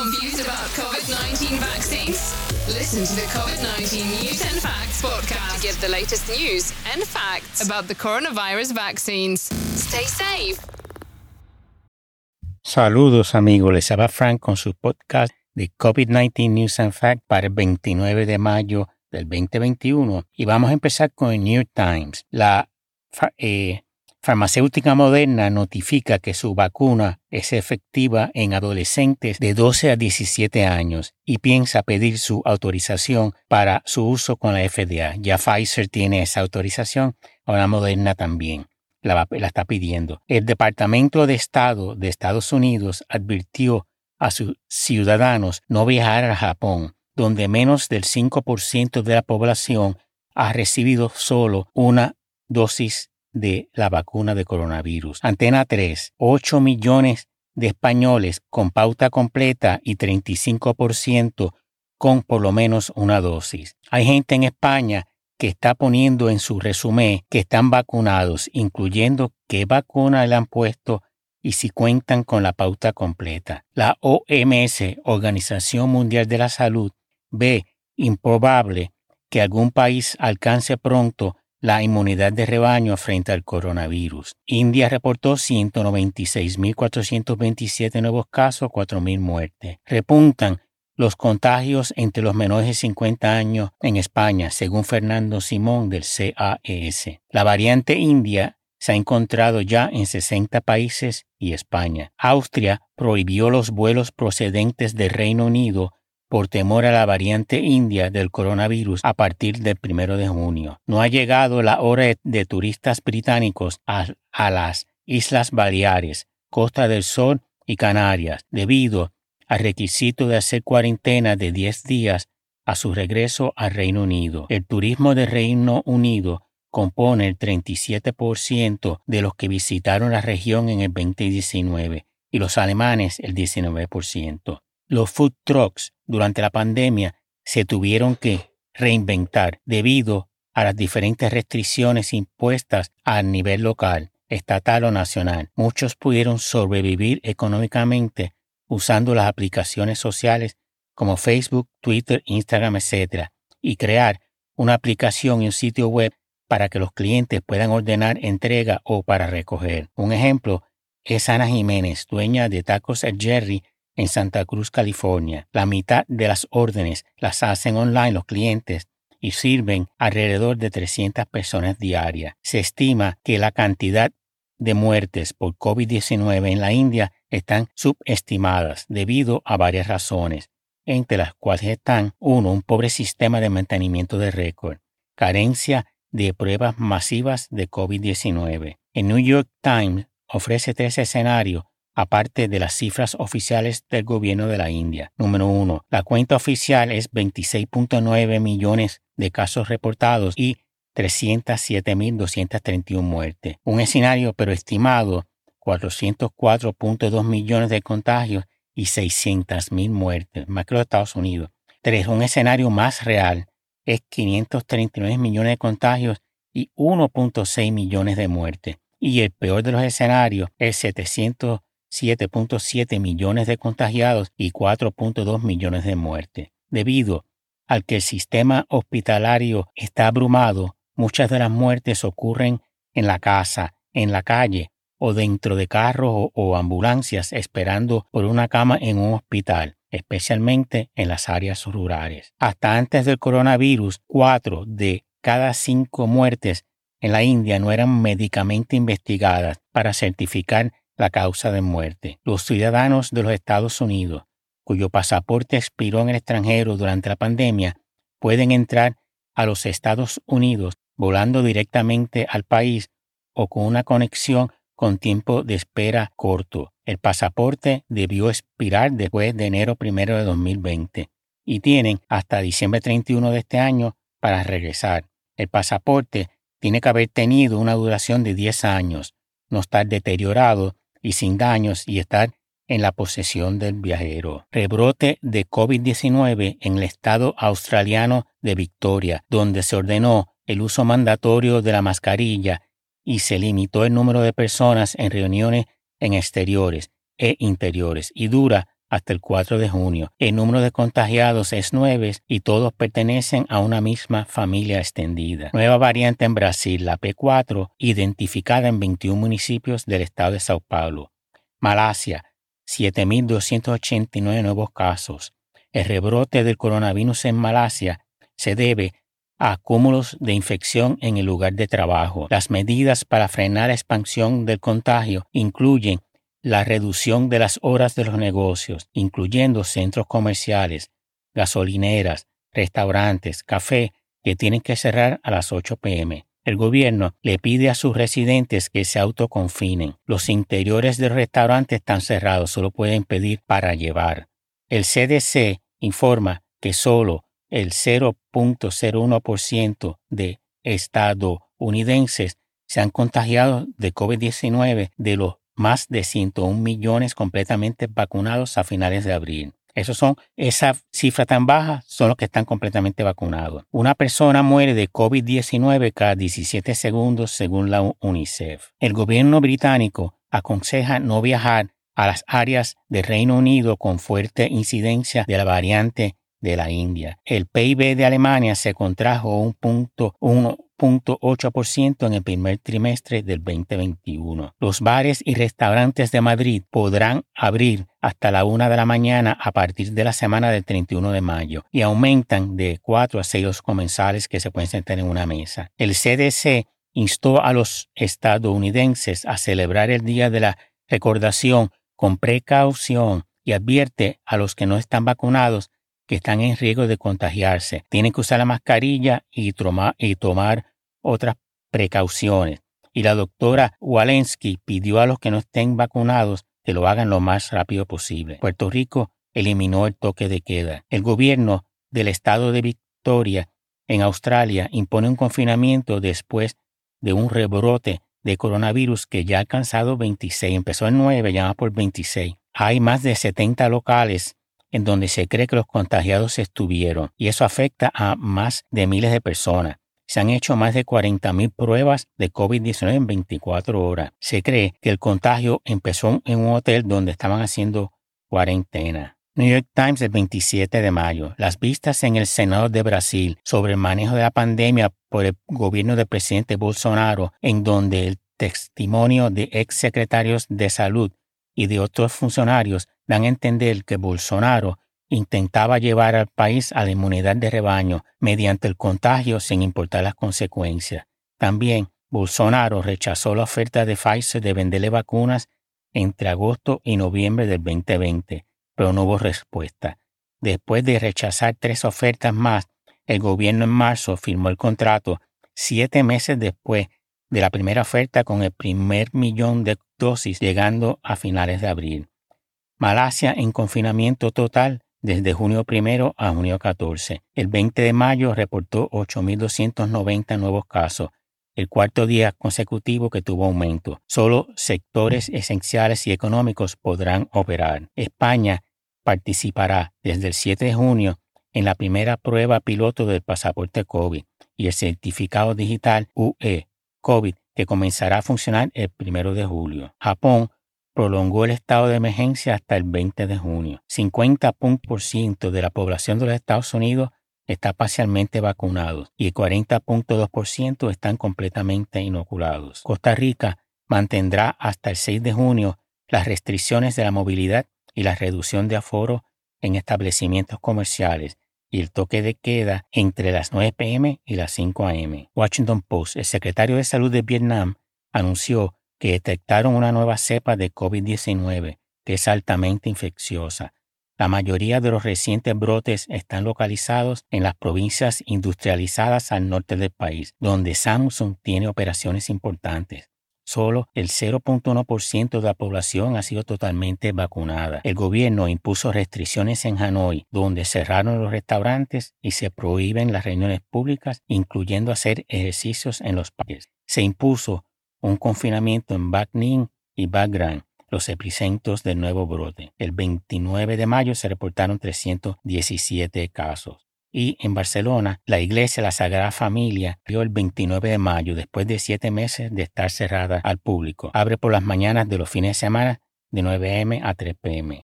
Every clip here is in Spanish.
Confused about COVID 19 vaccines? Listen to the COVID 19 News and Facts podcast to get the latest news and facts about the coronavirus vaccines. Stay safe. Saludos amigos, les habla Frank con su podcast de COVID-19 News and Facts para el 29 de mayo del 2021 y vamos a empezar con el New York Times. La eh, farmacéutica moderna notifica que su vacuna es efectiva en adolescentes de 12 a 17 años y piensa pedir su autorización para su uso con la FDA. Ya Pfizer tiene esa autorización, ahora Moderna también. La, está pidiendo. El Departamento de Estado de Estados Unidos advirtió a sus ciudadanos no viajar a Japón, donde menos del 5% de la población ha recibido solo una dosis de la vacuna de coronavirus. Antena 3, 8 millones de españoles con pauta completa y 35% con por lo menos una dosis. Hay gente en España que está poniendo en su resumen que están vacunados, incluyendo qué vacuna le han puesto y si cuentan con la pauta completa. La OMS, Organización Mundial de la Salud, ve improbable que algún país alcance pronto la inmunidad de rebaño frente al coronavirus. India reportó 196.427 nuevos casos, 4.000 muertes. Repuntan los contagios entre los menores de 50 años en España, según Fernando Simón del CAES. La variante india se ha encontrado ya en 60 países y España. Austria prohibió los vuelos procedentes del Reino Unido por temor a la variante india del coronavirus a partir del primero de junio. No ha llegado la hora de turistas británicos a, las Islas Baleares, Costa del Sol y Canarias, debido al requisito de hacer cuarentena de 10 días a su regreso al Reino Unido. El turismo del Reino Unido compone el 37% de los que visitaron la región en el 2019 y los alemanes el 19%. Los food trucks durante la pandemia se tuvieron que reinventar debido a las diferentes restricciones impuestas a nivel local, estatal o nacional. Muchos pudieron sobrevivir económicamente usando las aplicaciones sociales como Facebook, Twitter, Instagram, etc. y crear una aplicación y un sitio web para que los clientes puedan ordenar entrega o para recoger. Un ejemplo es Ana Jiménez, dueña de Tacos at Jerry en Santa Cruz, California. La mitad de las órdenes las hacen online los clientes y sirven alrededor de 300 personas diarias. Se estima que la cantidad de muertes por COVID-19 en la India están subestimadas debido a varias razones, entre las cuales están 1. Un pobre sistema de mantenimiento de récord, carencia de pruebas masivas de COVID-19. El New York Times ofrece tres escenarios aparte de las cifras oficiales del gobierno de la India. Número uno, la cuenta oficial es 26.9 millones de casos reportados y 307.231 muertes. Un escenario pero estimado 404.2 millones de contagios y 600.000 muertes, más que los Estados Unidos. Tres, un escenario más real es 539 millones de contagios y 1.6 millones de muertes. Y el peor de los escenarios es 700 7.7 millones de contagiados y 4.2 millones de muertes. Debido al que el sistema hospitalario está abrumado, muchas de las muertes ocurren en la casa, en la calle o dentro de carros o, ambulancias esperando por una cama en un hospital, especialmente en las áreas rurales. Hasta antes del coronavirus, cuatro de cada cinco muertes en la India no eran médicamente investigadas para certificar la causa de muerte. Los ciudadanos de los Estados Unidos cuyo pasaporte expiró en el extranjero durante la pandemia pueden entrar a los Estados Unidos volando directamente al país o con una conexión con tiempo de espera corto. El pasaporte debió expirar después de enero 1 de 2020 y tienen hasta diciembre 31 de este año para regresar. El pasaporte tiene que haber tenido una duración de 10 años, no estar deteriorado y sin daños y estar en la posesión del viajero. Rebrote de COVID-19 en el estado australiano de Victoria, donde se ordenó el uso mandatorio de la mascarilla y se limitó el número de personas en reuniones en exteriores e interiores y dura hasta el 4 de junio. El número de contagiados es 9 y todos pertenecen a una misma familia extendida. Nueva variante en Brasil, la P4, identificada en 21 municipios del estado de Sao Paulo. Malasia, 7.289 nuevos casos. El rebrote del coronavirus en Malasia se debe a acúmulos de infección en el lugar de trabajo. Las medidas para frenar la expansión del contagio incluyen la reducción de las horas de los negocios, incluyendo centros comerciales, gasolineras, restaurantes, café, que tienen que cerrar a las 8 pm. El gobierno le pide a sus residentes que se autoconfinen. Los interiores del restaurante están cerrados, solo pueden pedir para llevar. El CDC informa que solo el 0.01% de estadounidenses se han contagiado de COVID-19 de los más de 101 millones completamente vacunados a finales de abril. Esos son, esa cifra tan baja son los que están completamente vacunados. Una persona muere de COVID-19 cada 17 segundos según la UNICEF. El gobierno británico aconseja no viajar a las áreas del Reino Unido con fuerte incidencia de la variante de la India. El PIB de Alemania se contrajo un punto, 1.8% en el primer trimestre del 2021. Los bares y restaurantes de Madrid podrán abrir hasta la una de la mañana a partir de la semana del 31 de mayo y aumentan de 4 a 6 comensales que se pueden sentar en una mesa. El CDC instó a los estadounidenses a celebrar el Día de la Recordación con precaución y advierte a los que no están vacunados que están en riesgo de contagiarse. Tienen que usar la mascarilla y, tomar otras precauciones. Y la doctora Walensky pidió a los que no estén vacunados que lo hagan lo más rápido posible. Puerto Rico eliminó el toque de queda. El gobierno del estado de Victoria en Australia impone un confinamiento después de un rebrote de coronavirus que ya ha alcanzado 26. Empezó en 9, ya por 26. Hay más de 70 locales en donde se cree que los contagiados estuvieron, y eso afecta a más de miles de personas. Se han hecho más de 40.000 pruebas de COVID-19 en 24 horas. Se cree que el contagio empezó en un hotel donde estaban haciendo cuarentena. New York Times el 27 de mayo. Las vistas en el Senado de Brasil sobre el manejo de la pandemia por el gobierno del presidente Bolsonaro, en donde el testimonio de ex secretarios de salud y de otros funcionarios dan a entender que Bolsonaro intentaba llevar al país a la inmunidad de rebaño mediante el contagio sin importar las consecuencias. También Bolsonaro rechazó la oferta de Pfizer de venderle vacunas entre agosto y noviembre del 2020, pero no hubo respuesta. Después de rechazar tres ofertas más, el gobierno en marzo firmó el contrato siete meses después de la primera oferta con el primer millón de dosis llegando a finales de abril. Malasia en confinamiento total desde junio primero a junio 14. El 20 de mayo reportó 8.290 nuevos casos, el cuarto día consecutivo que tuvo aumento. Solo sectores esenciales y económicos podrán operar. España participará desde el 7 de junio en la primera prueba piloto del pasaporte COVID y el certificado digital UE COVID que comenzará a funcionar el 1 de julio. Japón prolongó el estado de emergencia hasta el 20 de junio. 50% de la población de los Estados Unidos está parcialmente vacunado y el 40.2% están completamente inoculados. Costa Rica mantendrá hasta el 6 de junio las restricciones de la movilidad y la reducción de aforo en establecimientos comerciales y el toque de queda entre las 9 pm y las 5 am. Washington Post, el secretario de Salud de Vietnam, anunció que detectaron una nueva cepa de COVID-19 que es altamente infecciosa. La mayoría de los recientes brotes están localizados en las provincias industrializadas al norte del país, donde Samsung tiene operaciones importantes. Solo el 0.1% de la población ha sido totalmente vacunada. El gobierno impuso restricciones en Hanoi, donde cerraron los restaurantes y se prohíben las reuniones públicas, incluyendo hacer ejercicios en los parques. Se impuso un confinamiento en Bac y Bac Gran, los epicentros del nuevo brote. El 29 de mayo se reportaron 317 casos. Y en Barcelona, la iglesia La Sagrada Familia abrió el 29 de mayo, después de siete meses de estar cerrada al público. Abre por las mañanas de los fines de semana de 9 a.m. a 3 p.m.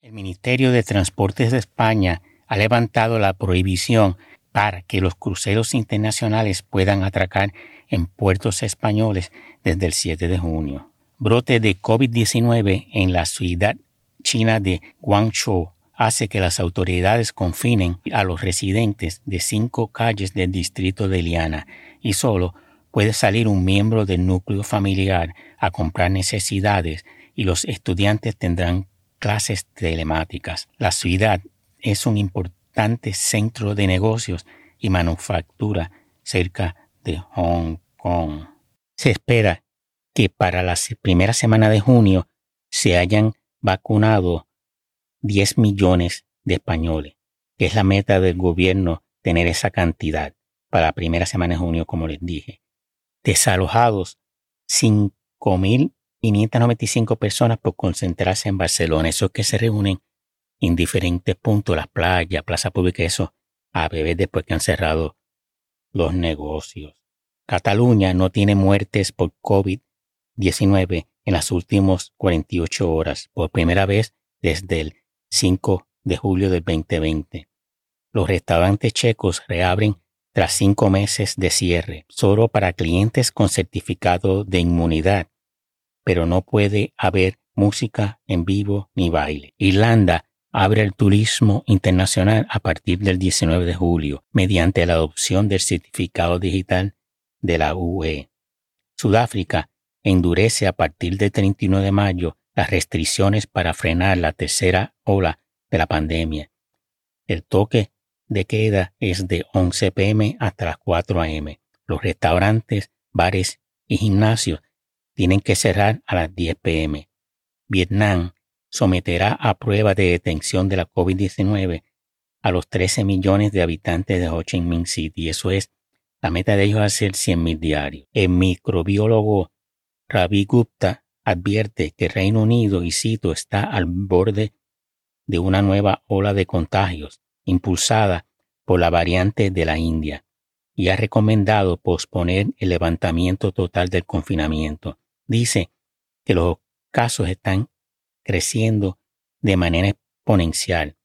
El Ministerio de Transportes de España ha levantado la prohibición para que los cruceros internacionales puedan atracar en puertos españoles desde el 7 de junio. Brote de COVID-19 en la ciudad china de Guangzhou hace que las autoridades confinen a los residentes de cinco calles del distrito de Liana y solo puede salir un miembro del núcleo familiar a comprar necesidades y los estudiantes tendrán clases telemáticas. La ciudad es un importante centro de negocios y manufactura cerca de Hong Se espera que para la primera semana de junio se hayan vacunado 10 millones de españoles, que es la meta del gobierno tener esa cantidad para la primera semana de junio, como les dije. Desalojados 5.000 595 personas por concentrarse en Barcelona, esos que se reúnen en diferentes puntos, las playas, plaza pública, eso, a beber después que han cerrado los negocios. Cataluña no tiene muertes por COVID-19 en las últimas 48 horas, por primera vez desde el 5 de julio del 2020. Los restaurantes checos reabren tras cinco meses de cierre, solo para clientes con certificado de inmunidad pero no puede haber música en vivo ni baile. Irlanda abre el turismo internacional a partir del 19 de julio mediante la adopción del certificado digital de la UE. Sudáfrica endurece a partir del 31 de mayo las restricciones para frenar la tercera ola de la pandemia. El toque de queda es de 11 pm hasta las 4 am. Los restaurantes, bares y gimnasios tienen que cerrar a las 10 pm. Vietnam someterá a prueba de detención de la COVID-19 a los 13 millones de habitantes de Ho Chi Minh City. Eso es, la meta de ellos es hacer 100.000 diarios. El microbiólogo Ravi Gupta advierte que Reino Unido, y cito, está al borde de una nueva ola de contagios impulsada por la variante de la India y ha recomendado posponer el levantamiento total del confinamiento dice que los casos están creciendo de manera exponencial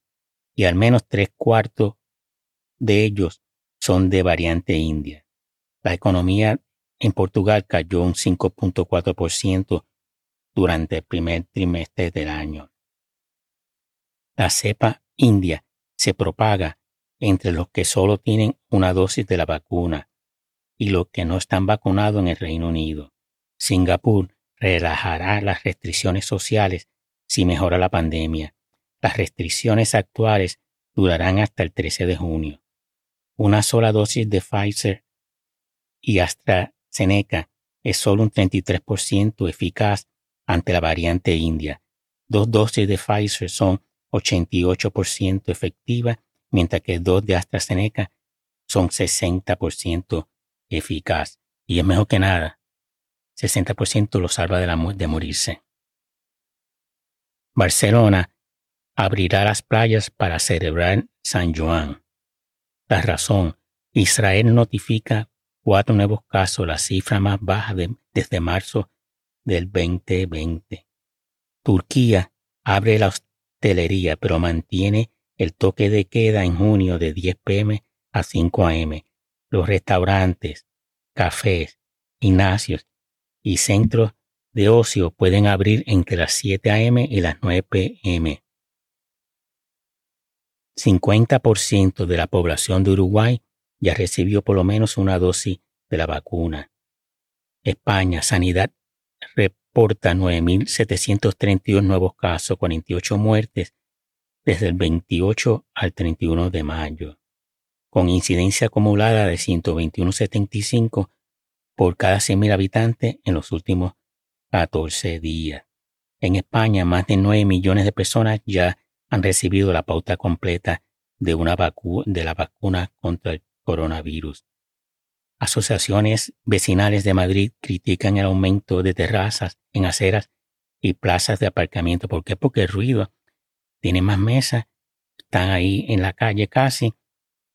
y al menos tres cuartos de ellos son de variante india. La economía en Portugal cayó un 5.4% durante el primer trimestre del año. La cepa india se propaga entre los que solo tienen una dosis de la vacuna y los que no están vacunados en el Reino Unido. Singapur relajará las restricciones sociales si mejora la pandemia. Las restricciones actuales durarán hasta el 13 de junio. Una sola dosis de Pfizer y AstraZeneca es solo un 33% eficaz ante la variante india. Dos dosis de Pfizer son 88% efectivas, mientras que dos de AstraZeneca son 60% eficaz. Y es mejor que nada. 60% lo salva de, de morirse. Barcelona abrirá las playas para celebrar San Juan. La razón, Israel notifica cuatro nuevos casos, la cifra más baja desde marzo del 2020. Turquía abre la hostelería, pero mantiene el toque de queda en junio de 10 pm a 5 am. Los restaurantes, cafés, gimnasios y centros de ocio pueden abrir entre las 7 a.m. y las 9 p.m. 50% de la población de Uruguay ya recibió por lo menos una dosis de la vacuna. España, Sanidad reporta 9.732 nuevos casos, 48 muertes desde el 28 al 31 de mayo, con incidencia acumulada de 121.75 por cada 100.000 habitantes en los últimos 14 días. En España, más de 9 millones de personas ya han recibido la pauta completa de, una de la vacuna contra el coronavirus. Asociaciones vecinales de Madrid critican el aumento de terrazas en aceras y plazas de aparcamiento. ¿Por qué? Porque el ruido tiene más mesas, están ahí en la calle casi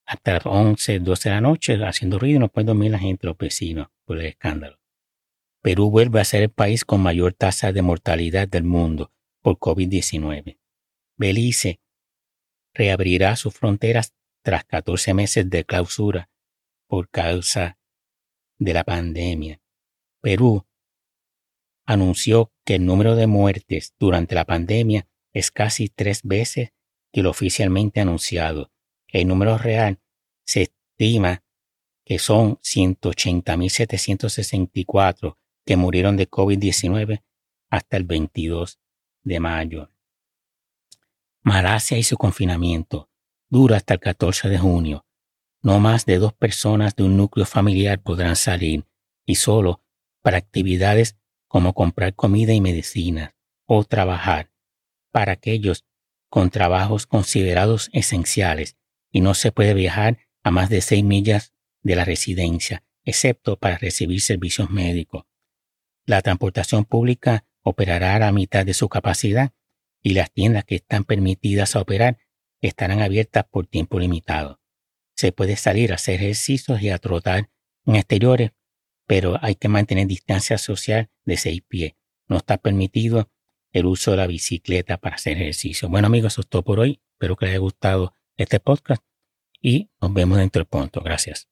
hasta las 11, 12 de la noche haciendo ruido y no puede dormir la gente, los vecinos, por el escándalo. Perú vuelve a ser el país con mayor tasa de mortalidad del mundo por COVID-19. Belice reabrirá sus fronteras tras 14 meses de clausura por causa de la pandemia. Perú anunció que el número de muertes durante la pandemia es casi tres veces que lo oficialmente anunciado. El número real se estima que son 180.764 que murieron de COVID-19 hasta el 22 de mayo. Malasia y su confinamiento dura hasta el 14 de junio. No más de dos personas de un núcleo familiar podrán salir y solo para actividades como comprar comida y medicina o trabajar para aquellos con trabajos considerados esenciales y no se puede viajar a más de seis millas de la residencia, excepto para recibir servicios médicos. La transportación pública operará a la mitad de su capacidad y las tiendas que están permitidas a operar estarán abiertas por tiempo limitado. Se puede salir a hacer ejercicios y a trotar en exteriores, pero hay que mantener distancia social de seis pies. No está permitido el uso de la bicicleta para hacer ejercicio. Bueno amigos, eso es todo por hoy. Espero que les haya gustado este podcast y nos vemos dentro del punto. Gracias.